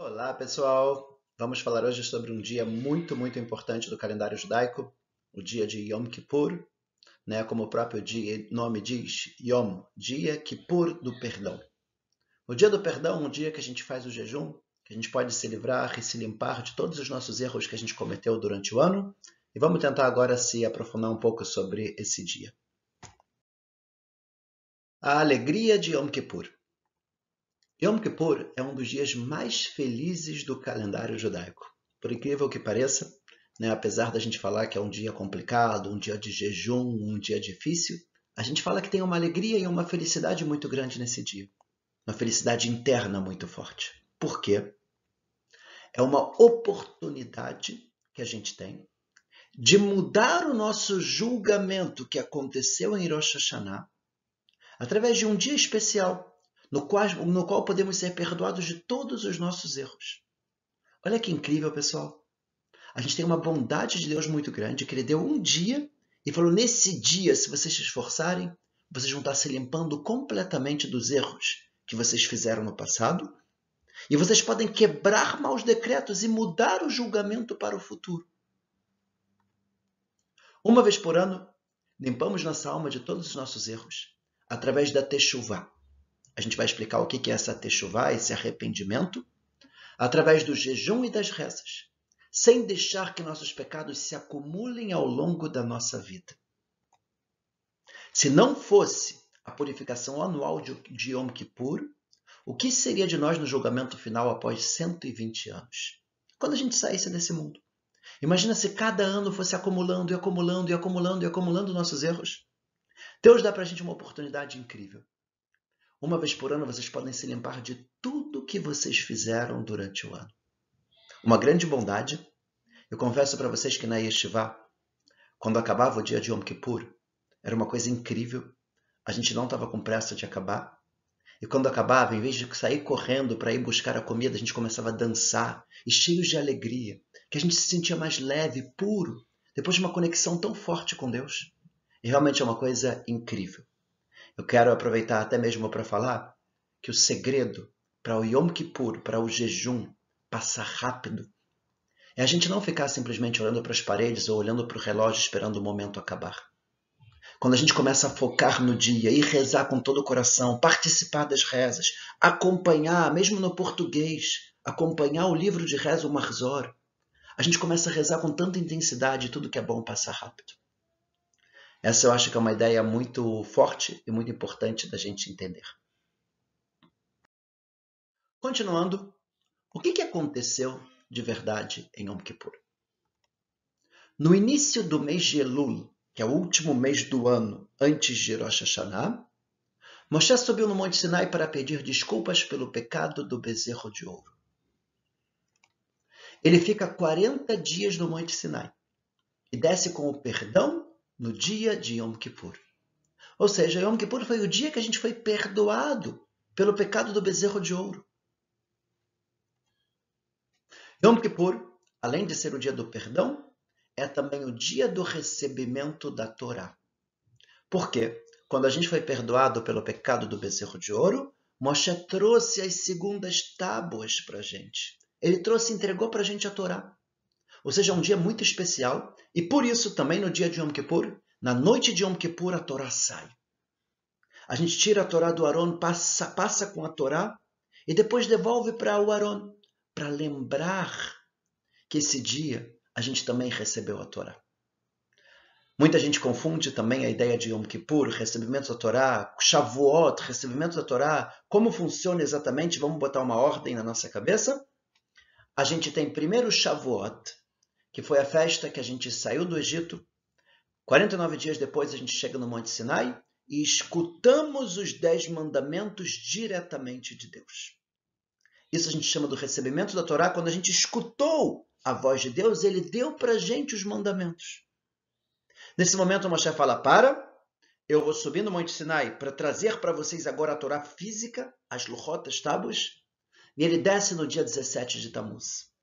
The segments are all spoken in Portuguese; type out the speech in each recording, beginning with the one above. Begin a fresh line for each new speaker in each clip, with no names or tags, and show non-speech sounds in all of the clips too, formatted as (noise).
Olá, pessoal! Vamos falar hoje sobre um dia muito, muito importante do calendário judaico, o dia de Yom Kippur, né? como o próprio dia, nome diz, Yom, dia Kippur do perdão. O dia do perdão é um dia que a gente faz o jejum, que a gente pode se livrar e se limpar de todos os nossos erros que a gente cometeu durante o ano, e vamos tentar agora se aprofundar um pouco sobre esse dia. A alegria de Yom Kippur. Yom Kippur é um dos dias mais felizes do calendário judaico. Por incrível que pareça, né, apesar da gente falar que é um dia complicado, um dia de jejum, um dia difícil, a gente fala que tem uma alegria e uma felicidade muito grande nesse dia. Uma felicidade interna muito forte. Por quê? É uma oportunidade que a gente tem de mudar o nosso julgamento que aconteceu em Rosh Hashanah através de um dia especial, no qual, no qual podemos ser perdoados de todos os nossos erros. Olha que incrível, pessoal. A gente tem uma bondade de Deus muito grande, que Ele deu um dia e falou: nesse dia, se vocês se esforçarem, vocês vão estar se limpando completamente dos erros que vocês fizeram no passado. E vocês podem quebrar maus decretos e mudar o julgamento para o futuro. Uma vez por ano, limpamos nossa alma de todos os nossos erros através da techuvá. A gente vai explicar o que é essa techuvá, esse arrependimento, através do jejum e das rezas, sem deixar que nossos pecados se acumulem ao longo da nossa vida. Se não fosse a purificação anual de Yom Kippur, o que seria de nós no julgamento final após 120 anos? Quando a gente saísse desse mundo? Imagina se cada ano fosse acumulando e acumulando e acumulando e acumulando nossos erros. Deus dá para a gente uma oportunidade incrível. Uma vez por ano vocês podem se limpar de tudo que vocês fizeram durante o ano. Uma grande bondade. Eu confesso para vocês que na Yeshiva, quando acabava o dia de Yom Kippur, era uma coisa incrível. A gente não estava com pressa de acabar. E quando acabava, em vez de sair correndo para ir buscar a comida, a gente começava a dançar e cheios de alegria, que a gente se sentia mais leve, puro, depois de uma conexão tão forte com Deus. E realmente é uma coisa incrível. Eu quero aproveitar até mesmo para falar que o segredo para o Yom Kippur, para o jejum, passar rápido, é a gente não ficar simplesmente olhando para as paredes ou olhando para o relógio esperando o momento acabar. Quando a gente começa a focar no dia e rezar com todo o coração, participar das rezas, acompanhar, mesmo no português, acompanhar o livro de reza, o Marzor, a gente começa a rezar com tanta intensidade tudo que é bom passa rápido. Essa eu acho que é uma ideia muito forte e muito importante da gente entender. Continuando, o que, que aconteceu de verdade em Yom Kippur? No início do mês de Elul, que é o último mês do ano antes de Rosh Hashanah, Moshe subiu no Monte Sinai para pedir desculpas pelo pecado do bezerro de ouro. Ele fica 40 dias no Monte Sinai e desce com o perdão no dia de Yom Kippur. Ou seja, Yom Kippur foi o dia que a gente foi perdoado pelo pecado do bezerro de ouro. Yom Kippur, além de ser o dia do perdão, é também o dia do recebimento da Torá. Por quê? Quando a gente foi perdoado pelo pecado do bezerro de ouro, Moshe trouxe as segundas tábuas para a gente. Ele trouxe e entregou para a gente a Torá. Ou seja, é um dia muito especial e por isso também no dia de Yom Kippur, na noite de Yom Kippur, a Torá sai. A gente tira a Torá do Aron, passa, passa com a Torá e depois devolve para o Aron, para lembrar que esse dia a gente também recebeu a Torá. Muita gente confunde também a ideia de Yom Kippur, recebimento da Torá, Shavuot, recebimento da Torá. Como funciona exatamente? Vamos botar uma ordem na nossa cabeça? A gente tem primeiro Shavuot, que foi a festa que a gente saiu do Egito. 49 dias depois a gente chega no Monte Sinai e escutamos os dez mandamentos diretamente de Deus. Isso a gente chama do recebimento da Torá. Quando a gente escutou a voz de Deus, ele deu para a gente os mandamentos. Nesse momento, o Moshe fala: Para, eu vou subir no Monte Sinai para trazer para vocês agora a Torá física, as luchotas, tábuas, e ele desce no dia 17 de Tammuz.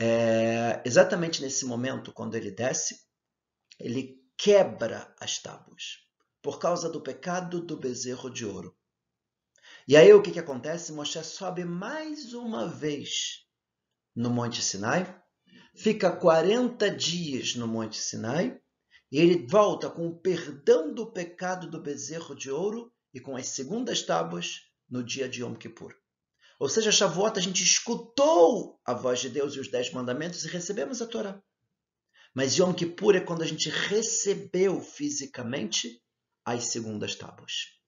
É, exatamente nesse momento, quando ele desce, ele quebra as tábuas por causa do pecado do bezerro de ouro. E aí o que, que acontece? Moshe sobe mais uma vez no Monte Sinai, fica 40 dias no Monte Sinai, e ele volta com o perdão do pecado do bezerro de ouro e com as segundas tábuas no dia de Yom Kippur. Ou seja, Shavuot a gente escutou a voz de Deus e os dez mandamentos e recebemos a Torá. Mas Yom Kippur é quando a gente recebeu fisicamente as segundas tábuas.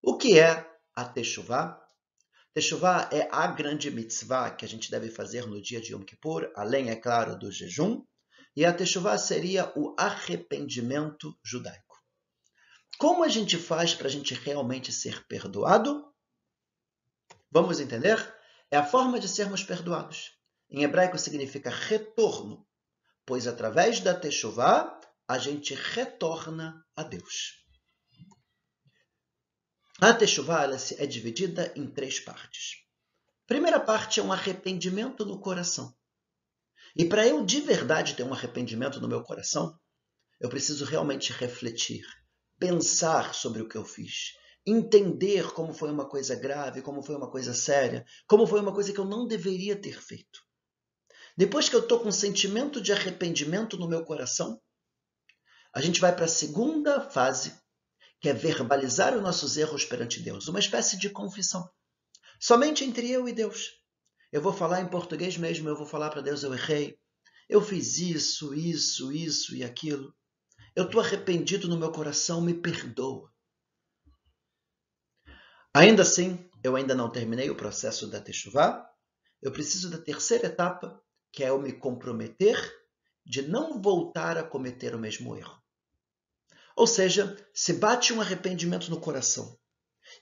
O que é a Teshuvah? Teshuvah é a grande mitzvah que a gente deve fazer no dia de Yom Kippur, além, é claro, do jejum. E a Teshuvah seria o arrependimento judaico. Como a gente faz para a gente realmente ser perdoado? Vamos entender? É a forma de sermos perdoados. Em hebraico significa retorno, pois através da Teshuvah a gente retorna a Deus. A Teshuvah é dividida em três partes. Primeira parte é um arrependimento no coração. E para eu de verdade ter um arrependimento no meu coração, eu preciso realmente refletir pensar sobre o que eu fiz, entender como foi uma coisa grave, como foi uma coisa séria, como foi uma coisa que eu não deveria ter feito. Depois que eu estou com um sentimento de arrependimento no meu coração, a gente vai para a segunda fase, que é verbalizar os nossos erros perante Deus, uma espécie de confissão. Somente entre eu e Deus. Eu vou falar em português mesmo, eu vou falar para Deus: eu errei, eu fiz isso, isso, isso e aquilo. Eu estou arrependido no meu coração, me perdoa. Ainda assim, eu ainda não terminei o processo da Teshuvah. Eu preciso da terceira etapa, que é eu me comprometer de não voltar a cometer o mesmo erro. Ou seja, se bate um arrependimento no coração,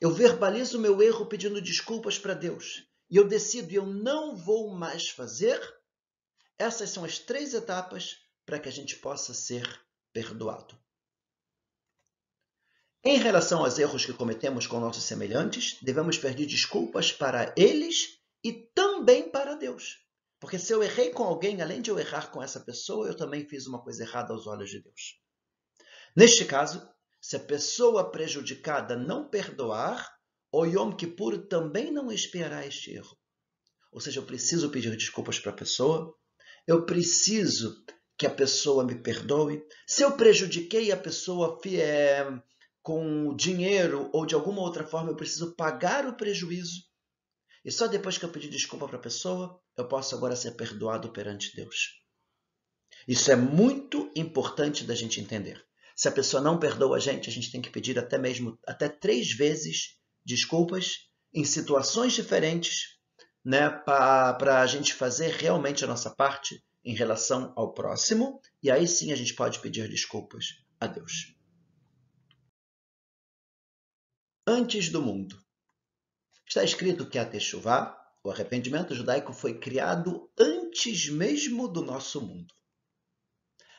eu verbalizo o meu erro pedindo desculpas para Deus e eu decido eu não vou mais fazer, essas são as três etapas para que a gente possa ser perdoado. Em relação aos erros que cometemos com nossos semelhantes, devemos pedir desculpas para eles e também para Deus. Porque se eu errei com alguém, além de eu errar com essa pessoa, eu também fiz uma coisa errada aos olhos de Deus. Neste caso, se a pessoa prejudicada não perdoar, o Yom Kippur também não expiará este erro. Ou seja, eu preciso pedir desculpas para a pessoa, eu preciso que a pessoa me perdoe. Se eu prejudiquei a pessoa é, com dinheiro ou de alguma outra forma, eu preciso pagar o prejuízo. E só depois que eu pedir desculpa para a pessoa, eu posso agora ser perdoado perante Deus. Isso é muito importante da gente entender. Se a pessoa não perdoa a gente, a gente tem que pedir até mesmo até três vezes desculpas em situações diferentes, né, para a gente fazer realmente a nossa parte em relação ao próximo, e aí sim a gente pode pedir desculpas a Deus. Antes do mundo. Está escrito que a Teshuvah, o arrependimento judaico, foi criado antes mesmo do nosso mundo.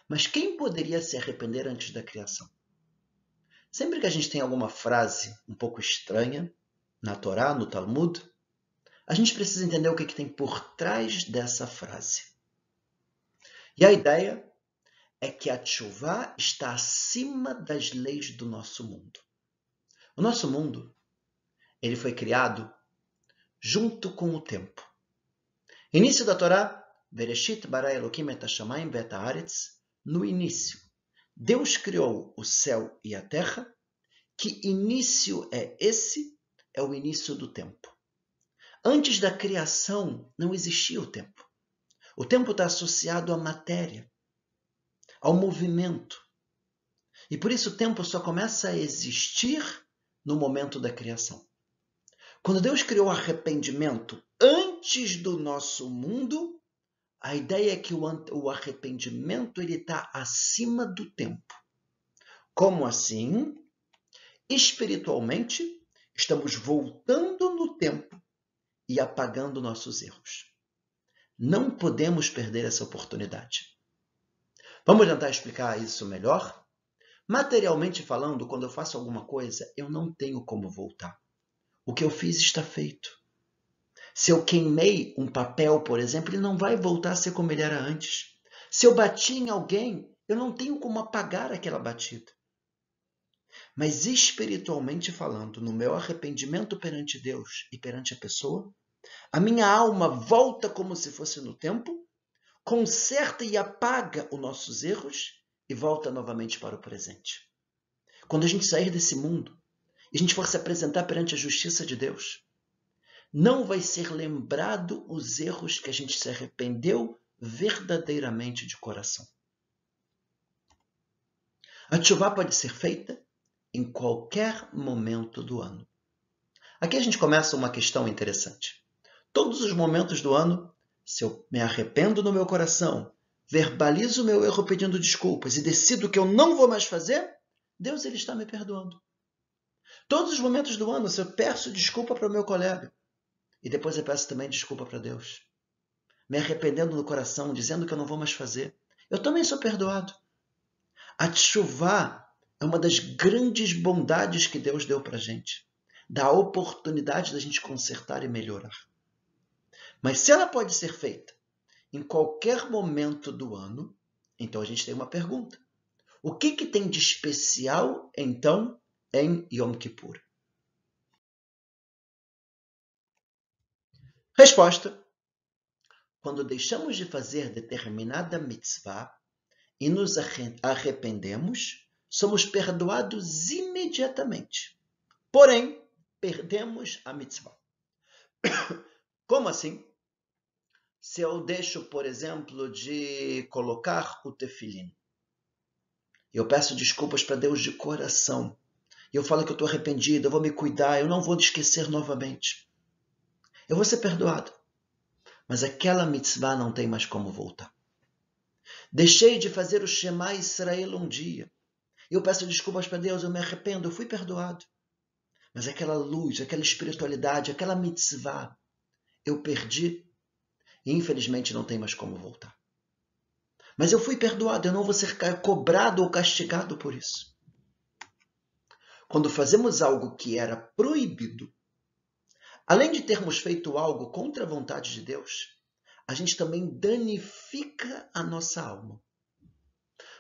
Mas quem poderia se arrepender antes da criação? Sempre que a gente tem alguma frase um pouco estranha na Torá, no Talmud, a gente precisa entender o que, que tem por trás dessa frase. E a ideia é que a Tshuva está acima das leis do nosso mundo. O nosso mundo, ele foi criado junto com o tempo. Início da Torá, Bereshit bara Elohim et hashamayim ve'et haaretz, no início. Deus criou o céu e a terra. Que início é esse? É o início do tempo. Antes da criação não existia o tempo. O tempo está associado à matéria, ao movimento. E por isso o tempo só começa a existir no momento da criação. Quando Deus criou o arrependimento antes do nosso mundo, a ideia é que o arrependimento ele está acima do tempo. Como assim? Espiritualmente, estamos voltando no tempo e apagando nossos erros. Não podemos perder essa oportunidade. Vamos tentar explicar isso melhor? Materialmente falando, quando eu faço alguma coisa, eu não tenho como voltar. O que eu fiz está feito. Se eu queimei um papel, por exemplo, ele não vai voltar a ser como ele era antes. Se eu bati em alguém, eu não tenho como apagar aquela batida. Mas espiritualmente falando, no meu arrependimento perante Deus e perante a pessoa, a minha alma volta como se fosse no tempo, conserta e apaga os nossos erros e volta novamente para o presente. Quando a gente sair desse mundo e a gente for se apresentar perante a justiça de Deus, não vai ser lembrado os erros que a gente se arrependeu verdadeiramente de coração. A chuva pode ser feita em qualquer momento do ano. Aqui a gente começa uma questão interessante. Todos os momentos do ano, se eu me arrependo no meu coração, verbalizo o meu erro pedindo desculpas e decido que eu não vou mais fazer, Deus ele está me perdoando. Todos os momentos do ano, se eu peço desculpa para o meu colega e depois eu peço também desculpa para Deus, me arrependendo no coração, dizendo que eu não vou mais fazer, eu também sou perdoado. A tshuva é uma das grandes bondades que Deus deu para a gente. Dá a oportunidade da gente consertar e melhorar. Mas se ela pode ser feita em qualquer momento do ano, então a gente tem uma pergunta. O que, que tem de especial, então, em Yom Kippur? Resposta: Quando deixamos de fazer determinada mitzvah, e nos arrependemos, somos perdoados imediatamente. Porém, perdemos a mitzvah. (coughs) Como assim? Se eu deixo, por exemplo, de colocar o tefilim, eu peço desculpas para Deus de coração, eu falo que eu estou arrependido, eu vou me cuidar, eu não vou esquecer novamente. Eu vou ser perdoado. Mas aquela mitzvah não tem mais como voltar. Deixei de fazer o Shema Israel um dia. Eu peço desculpas para Deus, eu me arrependo, eu fui perdoado. Mas aquela luz, aquela espiritualidade, aquela mitzvah, eu perdi e infelizmente não tem mais como voltar. Mas eu fui perdoado, eu não vou ser cobrado ou castigado por isso. Quando fazemos algo que era proibido, além de termos feito algo contra a vontade de Deus, a gente também danifica a nossa alma.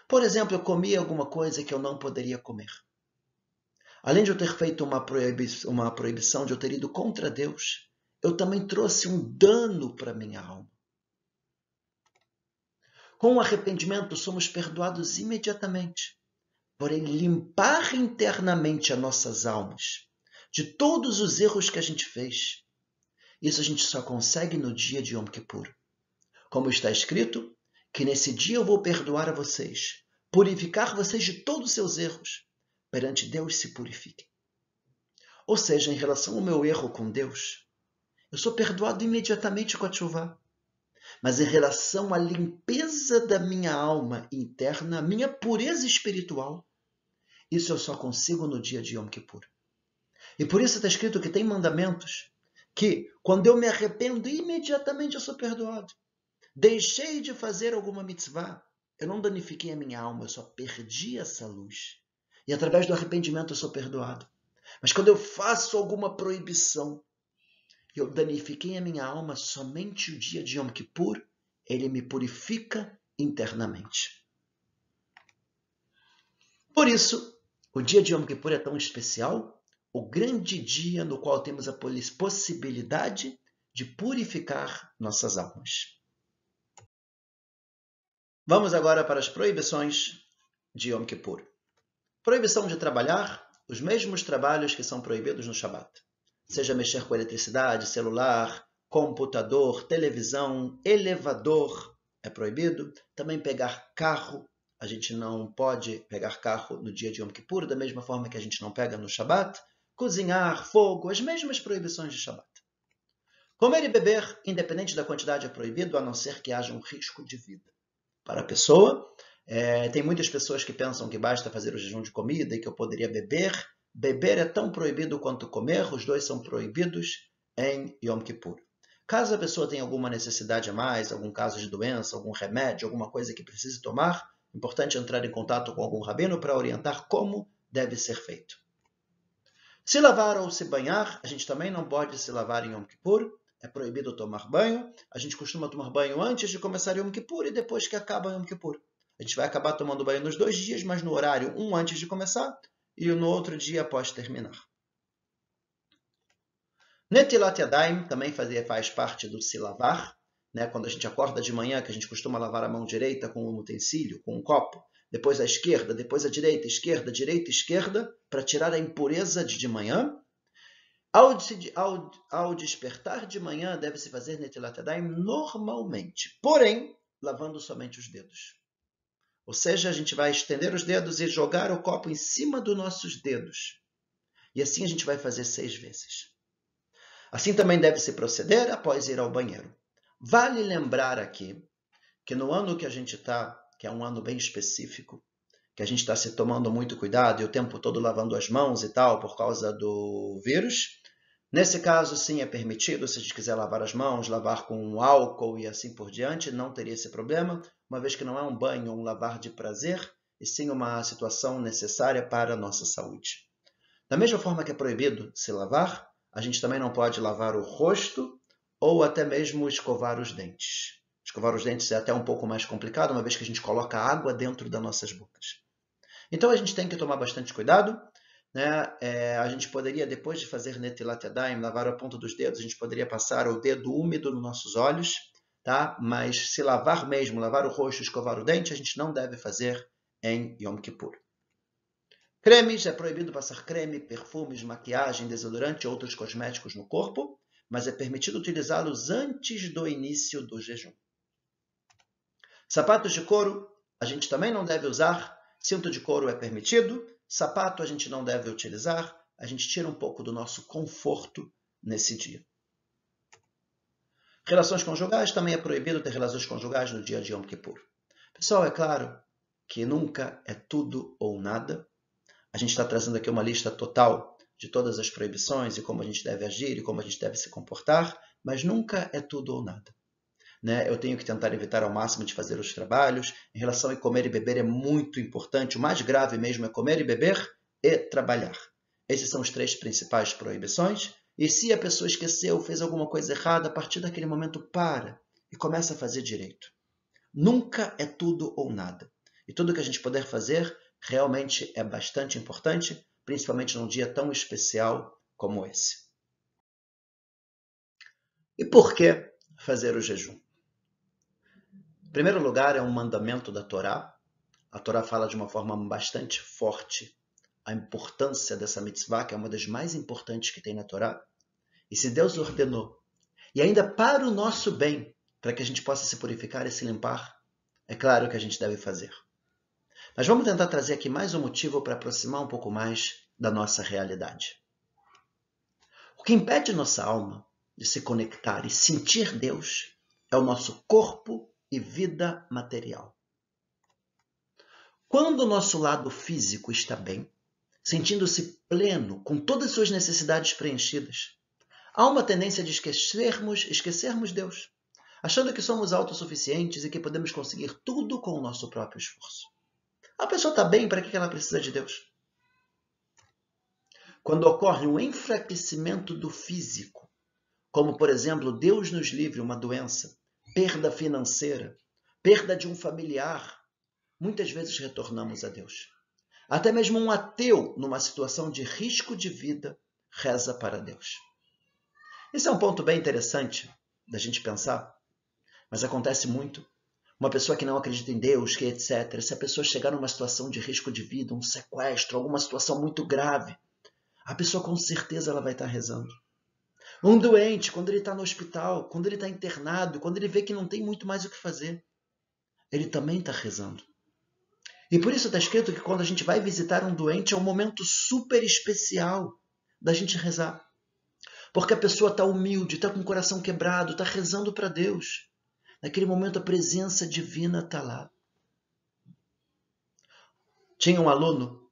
Por exemplo, eu comi alguma coisa que eu não poderia comer. Além de eu ter feito uma, proibição, de eu ter ido contra Deus, eu também trouxe um dano para minha alma. Com o arrependimento, somos perdoados imediatamente. Porém, limpar internamente as nossas almas de todos os erros que a gente fez isso a gente só consegue no dia de Yom Kippur. Como está escrito, que nesse dia eu vou perdoar a vocês, purificar vocês de todos os seus erros. Perante Deus se purifiquem. Ou seja, em relação ao meu erro com Deus, eu sou perdoado imediatamente com a chuva. Mas em relação à limpeza da minha alma interna, minha pureza espiritual, isso eu só consigo no dia de Yom Kippur. E por isso está escrito que tem mandamentos que quando eu me arrependo, imediatamente eu sou perdoado. Deixei de fazer alguma mitzvah, eu não danifiquei a minha alma, eu só perdi essa luz. E através do arrependimento eu sou perdoado. Mas quando eu faço alguma proibição, eu danifiquei a minha alma somente o dia de Yom Kippur, ele me purifica internamente. Por isso, o dia de Yom Kippur é tão especial o grande dia no qual temos a possibilidade de purificar nossas almas. Vamos agora para as proibições de Yom Kippur. Proibição de trabalhar os mesmos trabalhos que são proibidos no Shabat. Seja mexer com eletricidade, celular, computador, televisão, elevador é proibido. Também pegar carro. A gente não pode pegar carro no dia de Yom Kippur, da mesma forma que a gente não pega no Shabat cozinhar, fogo, as mesmas proibições de Shabat. Comer e beber, independente da quantidade, é proibido, a não ser que haja um risco de vida. Para a pessoa, é, tem muitas pessoas que pensam que basta fazer o jejum de comida e que eu poderia beber. Beber é tão proibido quanto comer, os dois são proibidos em Yom Kippur. Caso a pessoa tenha alguma necessidade a mais, algum caso de doença, algum remédio, alguma coisa que precise tomar, é importante entrar em contato com algum rabino para orientar como deve ser feito. Se lavar ou se banhar, a gente também não pode se lavar em Yom Kippur. É proibido tomar banho. A gente costuma tomar banho antes de começar Yom Kippur e depois que acaba Yom Kippur. A gente vai acabar tomando banho nos dois dias, mas no horário um antes de começar e no outro dia após terminar. Netilat Yadayim também fazia, faz parte do se lavar, né? quando a gente acorda de manhã, que a gente costuma lavar a mão direita com um utensílio, com um copo, depois a esquerda, depois a direita, esquerda, direita, esquerda, para tirar a impureza de de manhã. Ao, ao, ao despertar de manhã, deve-se fazer Netilat Yadayim normalmente, porém, lavando somente os dedos. Ou seja, a gente vai estender os dedos e jogar o copo em cima dos nossos dedos. E assim a gente vai fazer seis vezes. Assim também deve-se proceder após ir ao banheiro. Vale lembrar aqui que no ano que a gente está, que é um ano bem específico, que a gente está se tomando muito cuidado e o tempo todo lavando as mãos e tal por causa do vírus, Nesse caso, sim, é permitido, se a gente quiser lavar as mãos, lavar com álcool e assim por diante, não teria esse problema, uma vez que não é um banho ou um lavar de prazer, e sim uma situação necessária para a nossa saúde. Da mesma forma que é proibido se lavar, a gente também não pode lavar o rosto ou até mesmo escovar os dentes. Escovar os dentes é até um pouco mais complicado, uma vez que a gente coloca água dentro das nossas bocas. Então a gente tem que tomar bastante cuidado né? É, a gente poderia, depois de fazer Netilat Yadayim, lavar a ponta dos dedos, a gente poderia passar o dedo úmido nos nossos olhos, tá? mas se lavar mesmo, lavar o rosto, escovar o dente, a gente não deve fazer em Yom Kippur. Cremes, é proibido passar creme, perfumes, maquiagem, desodorante e outros cosméticos no corpo, mas é permitido utilizá-los antes do início do jejum. Sapatos de couro, a gente também não deve usar. Cinto de couro é permitido, Sapato a gente não deve utilizar, a gente tira um pouco do nosso conforto nesse dia. Relações conjugais também é proibido ter relações conjugais no dia de Yom Kippur. Pessoal, é claro que nunca é tudo ou nada. A gente está trazendo aqui uma lista total de todas as proibições e como a gente deve agir e como a gente deve se comportar, mas nunca é tudo ou nada né? Eu tenho que tentar evitar ao máximo de fazer os trabalhos. Em relação a comer e beber é muito importante. O mais grave mesmo é comer e beber e trabalhar. Esses são os três principais proibições. E se a pessoa esqueceu, fez alguma coisa errada, a partir daquele momento para e começa a fazer direito. Nunca é tudo ou nada. E tudo que a gente puder fazer realmente é bastante importante, principalmente num dia tão especial como esse. E por que fazer o jejum? primeiro lugar, é um mandamento da Torá. A Torá fala de uma forma bastante forte a importância dessa mitzvah, que é uma das mais importantes que tem na Torá. E se Deus ordenou, e ainda para o nosso bem, para que a gente possa se purificar e se limpar, é claro que a gente deve fazer. Mas vamos tentar trazer aqui mais um motivo para aproximar um pouco mais da nossa realidade. O que impede nossa alma de se conectar e sentir Deus é o nosso corpo e vida material. Quando o nosso lado físico está bem, sentindo-se pleno, com todas as suas necessidades preenchidas, há uma tendência de esquecermos, esquecermos Deus, achando que somos autossuficientes e que podemos conseguir tudo com o nosso próprio esforço. A pessoa está bem, para que ela precisa de Deus? Quando ocorre um enfraquecimento do físico, como por exemplo, Deus nos livre uma doença, perda financeira, perda de um familiar, muitas vezes retornamos a Deus. Até mesmo um ateu, numa situação de risco de vida, reza para Deus. Esse é um ponto bem interessante da gente pensar, mas acontece muito. Uma pessoa que não acredita em Deus, que etc., se a pessoa chegar numa situação de risco de vida, um sequestro, alguma situação muito grave, a pessoa com certeza ela vai estar rezando. Um doente, quando ele está no hospital, quando ele está internado, quando ele vê que não tem muito mais o que fazer, ele também está rezando. E por isso está escrito que quando a gente vai visitar um doente é um momento super especial da gente rezar. Porque a pessoa está humilde, está com o coração quebrado, está rezando para Deus. Naquele momento a presença divina está lá. Tinha um aluno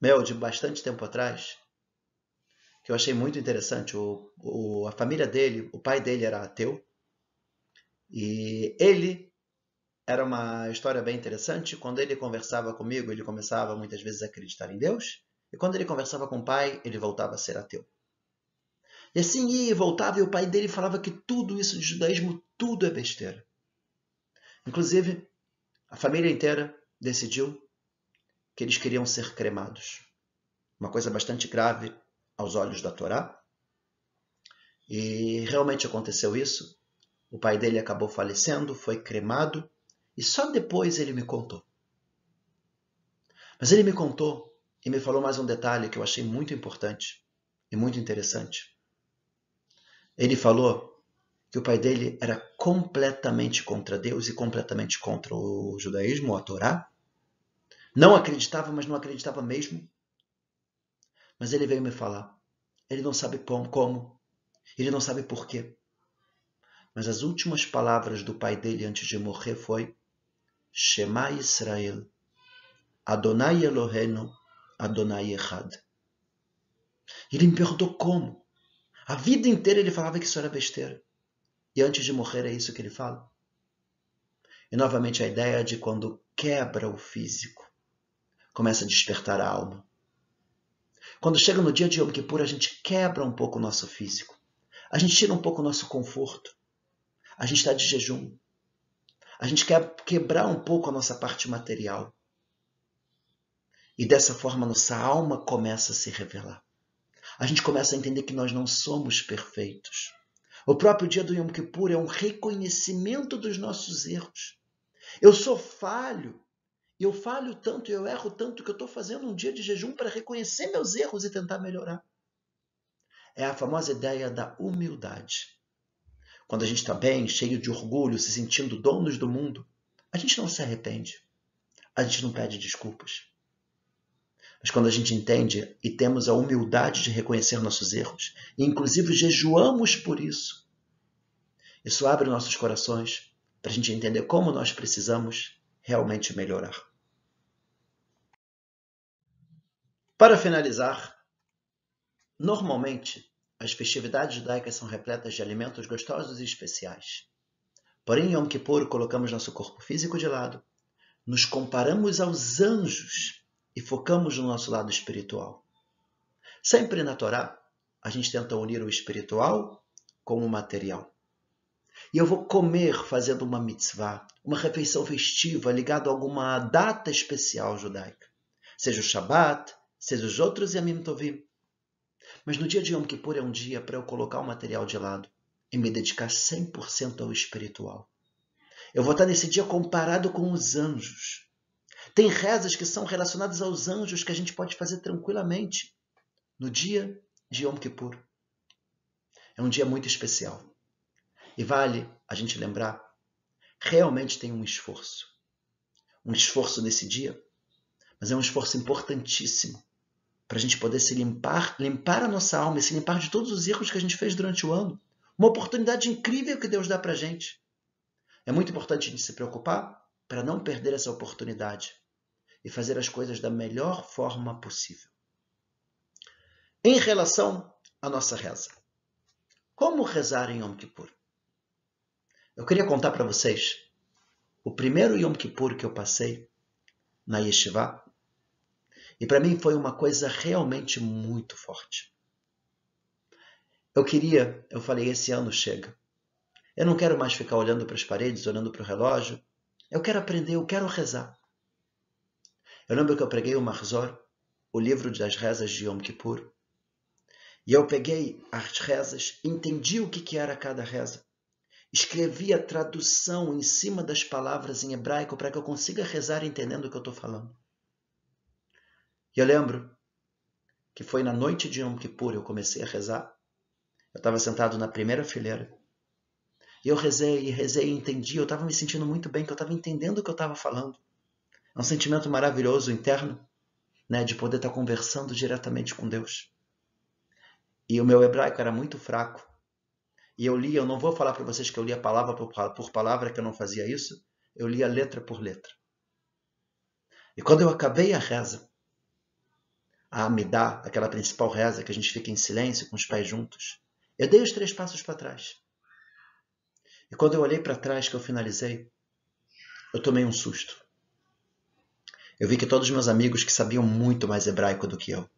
meu de bastante tempo atrás que eu achei muito interessante. O, o, a família dele, o pai dele era ateu, e ele era uma história bem interessante. Quando ele conversava comigo, ele começava muitas vezes a acreditar em Deus, e quando ele conversava com o pai, ele voltava a ser ateu. E assim ia e voltava, e o pai dele falava que tudo isso de judaísmo, tudo é besteira. Inclusive, a família inteira decidiu que eles queriam ser cremados. uma coisa bastante grave aos olhos da Torá. E realmente aconteceu isso. O pai dele acabou falecendo, foi cremado, e só depois ele me contou. Mas ele me contou e me falou mais um detalhe que eu achei muito importante e muito interessante. Ele falou que o pai dele era completamente contra Deus e completamente contra o judaísmo, a Torá. Não acreditava, mas não acreditava mesmo. Mas ele veio me falar. Ele não sabe como, ele não sabe porquê. Mas as últimas palavras do pai dele antes de morrer foi Shema Israel, Adonai Elohenu, Adonai Echad. Ele me perguntou como. A vida inteira ele falava que isso era besteira. E antes de morrer é isso que ele fala. E novamente a ideia de quando quebra o físico, começa a despertar a alma. Quando chega no dia de Yom Kippur, a gente quebra um pouco o nosso físico. A gente tira um pouco o nosso conforto. A gente está de jejum. A gente quer quebrar um pouco a nossa parte material. E dessa forma nossa alma começa a se revelar. A gente começa a entender que nós não somos perfeitos. O próprio dia do Yom Kippur é um reconhecimento dos nossos erros. Eu sou falho. Eu falho tanto, eu erro tanto que eu estou fazendo um dia de jejum para reconhecer meus erros e tentar melhorar. É a famosa ideia da humildade. Quando a gente está bem, cheio de orgulho, se sentindo donos do mundo, a gente não se arrepende. A gente não pede desculpas. Mas quando a gente entende e temos a humildade de reconhecer nossos erros, e inclusive jejuamos por isso, isso abre nossos corações para a gente entender como nós precisamos realmente melhorar. Para finalizar, normalmente as festividades judaicas são repletas de alimentos gostosos e especiais. Porém, em Yom Kippur, colocamos nosso corpo físico de lado, nos comparamos aos anjos e focamos no nosso lado espiritual. Sempre na Torá, a gente tenta unir o espiritual com o material. E eu vou comer fazendo uma mitzvah, uma refeição festiva ligada a alguma data especial judaica. Seja o Shabat, seja os outros Yamim Tovim. Mas no dia de Yom Kippur é um dia para eu colocar o material de lado e me dedicar 100% ao espiritual. Eu vou estar nesse dia comparado com os anjos. Tem rezas que são relacionadas aos anjos que a gente pode fazer tranquilamente no dia de Yom Kippur. É um dia muito especial. E vale a gente lembrar, realmente tem um esforço. Um esforço nesse dia, mas é um esforço importantíssimo para a gente poder se limpar, limpar a nossa alma e se limpar de todos os erros que a gente fez durante o ano. Uma oportunidade incrível que Deus dá para a gente. É muito importante a gente se preocupar para não perder essa oportunidade e fazer as coisas da melhor forma possível. Em relação à nossa reza, como rezar em Yom Kippur? Eu queria contar para vocês o primeiro Yom Kippur que eu passei na Yeshiva e para mim foi uma coisa realmente muito forte. Eu queria, eu falei, esse ano chega. Eu não quero mais ficar olhando para as paredes, olhando para o relógio. Eu quero aprender, eu quero rezar. Eu lembro que eu preguei o Marzor, o livro das rezas de Yom Kippur. E eu peguei as rezas, entendi o que era cada reza. Escrevi a tradução em cima das palavras em hebraico para que eu consiga rezar entendendo o que eu estou falando. E eu lembro que foi na noite de Yom Kippur eu comecei a rezar. Eu estava sentado na primeira fileira. E eu rezei e rezei e entendi. Eu estava me sentindo muito bem, que eu estava entendendo o que eu estava falando. É um sentimento maravilhoso interno, né, de poder estar tá conversando diretamente com Deus. E o meu hebraico era muito fraco. E eu li, eu não vou falar para vocês que eu lia palavra por palavra, que eu não fazia isso. Eu lia letra por letra. E quando eu acabei a reza, a Amidá, aquela principal reza que a gente fica em silêncio com os pés juntos, eu dei os três passos para trás. E quando eu olhei para trás que eu finalizei, eu tomei um susto. Eu vi que todos os meus amigos que sabiam muito mais hebraico do que eu,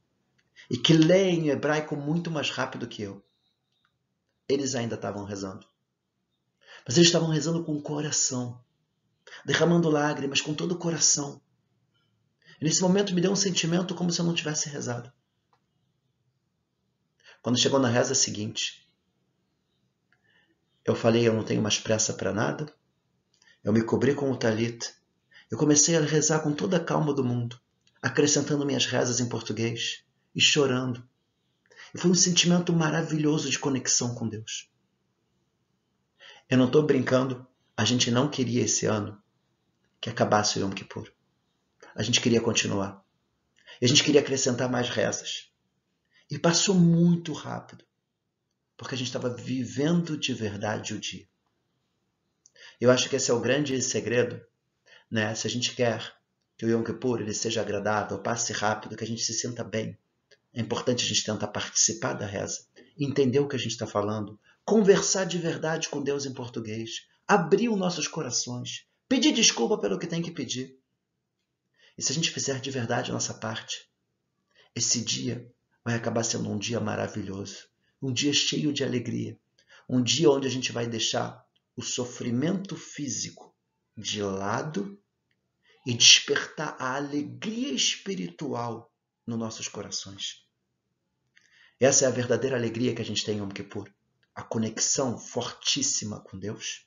e que leem hebraico muito mais rápido que eu, eles ainda estavam rezando. Mas eles estavam rezando com o coração, derramando lágrimas com todo o coração. Nesse momento me deu um sentimento como se eu não tivesse rezado. Quando chegou na reza seguinte, eu falei, eu não tenho mais pressa para nada. Eu me cobri com o talit. Eu comecei a rezar com toda a calma do mundo, acrescentando minhas rezas em português e chorando. E foi um sentimento maravilhoso de conexão com Deus. Eu não estou brincando, a gente não queria esse ano que acabasse o Yom Kippur. A gente queria continuar. E a gente queria acrescentar mais rezas. E passou muito rápido, porque a gente estava vivendo de verdade o dia. Eu acho que esse é o grande segredo, né? Se a gente quer que o Yom Kippur ele seja agradável, passe rápido, que a gente se sinta bem, é importante a gente tentar participar da reza, entender o que a gente está falando, conversar de verdade com Deus em português, abrir os nossos corações, pedir desculpa pelo que tem que pedir. E se a gente fizer de verdade a nossa parte, esse dia vai acabar sendo um dia maravilhoso, um dia cheio de alegria, um dia onde a gente vai deixar o sofrimento físico de lado e despertar a alegria espiritual nos nossos corações. Essa é a verdadeira alegria que a gente tem em Yom Kippur. A conexão fortíssima com Deus,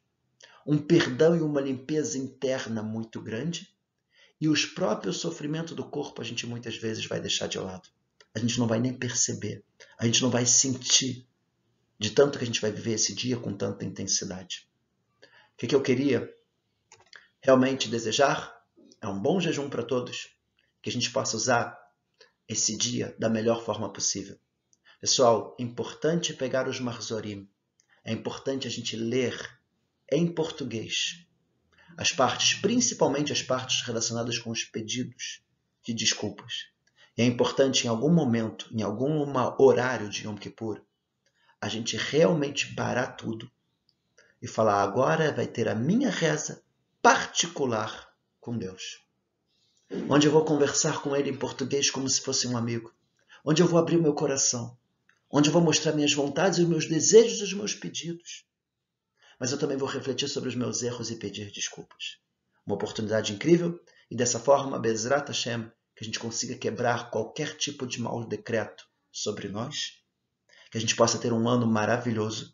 um perdão e uma limpeza interna muito grande e os próprios sofrimentos do corpo a gente muitas vezes vai deixar de lado. A gente não vai nem perceber, a gente não vai sentir de tanto que a gente vai viver esse dia com tanta intensidade. O que, que eu queria realmente desejar é um bom jejum para todos, que a gente possa usar esse dia da melhor forma possível. Pessoal, é importante pegar os marzorim, é importante a gente ler em português as partes, principalmente as partes relacionadas com os pedidos de desculpas. E é importante em algum momento, em algum horário de Yom Kippur, a gente realmente parar tudo e falar: agora vai ter a minha reza particular com Deus. Onde eu vou conversar com Ele em português como se fosse um amigo. Onde eu vou abrir o meu coração. Onde eu vou mostrar minhas vontades, os meus desejos e os meus pedidos mas eu também vou refletir sobre os meus erros e pedir desculpas. Uma oportunidade incrível e dessa forma, Bezrat Hashem, que a gente consiga quebrar qualquer tipo de mau decreto sobre nós, que a gente possa ter um ano maravilhoso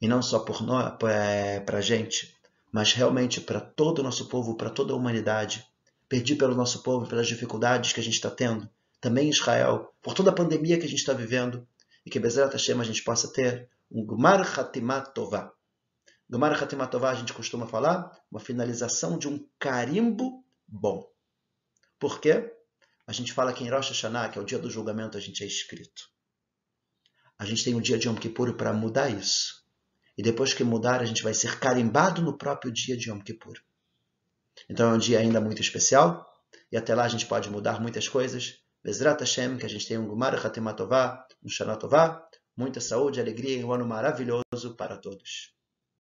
e não só para a gente, mas realmente para todo o nosso povo, para toda a humanidade. Pedir pelo nosso povo, pelas dificuldades que a gente está tendo, também em Israel, por toda a pandemia que a gente está vivendo, e que Bezrat Hashem a gente possa ter um Gmar Hatimat Tovah, Gemara Hatimatová, a gente costuma falar, uma finalização de um carimbo bom. Por quê? A gente fala que em Rosh Hashanah, que é o dia do julgamento, a gente é escrito. A gente tem o dia de Yom Kippur para mudar isso. E depois que mudar, a gente vai ser carimbado no próprio dia de Yom Kippur. Então é um dia ainda muito especial. E até lá a gente pode mudar muitas coisas. Bezrat Hashem, que a gente tem um Gumar Hatimatová, um Shana Tová, muita saúde, alegria e um ano maravilhoso para todos.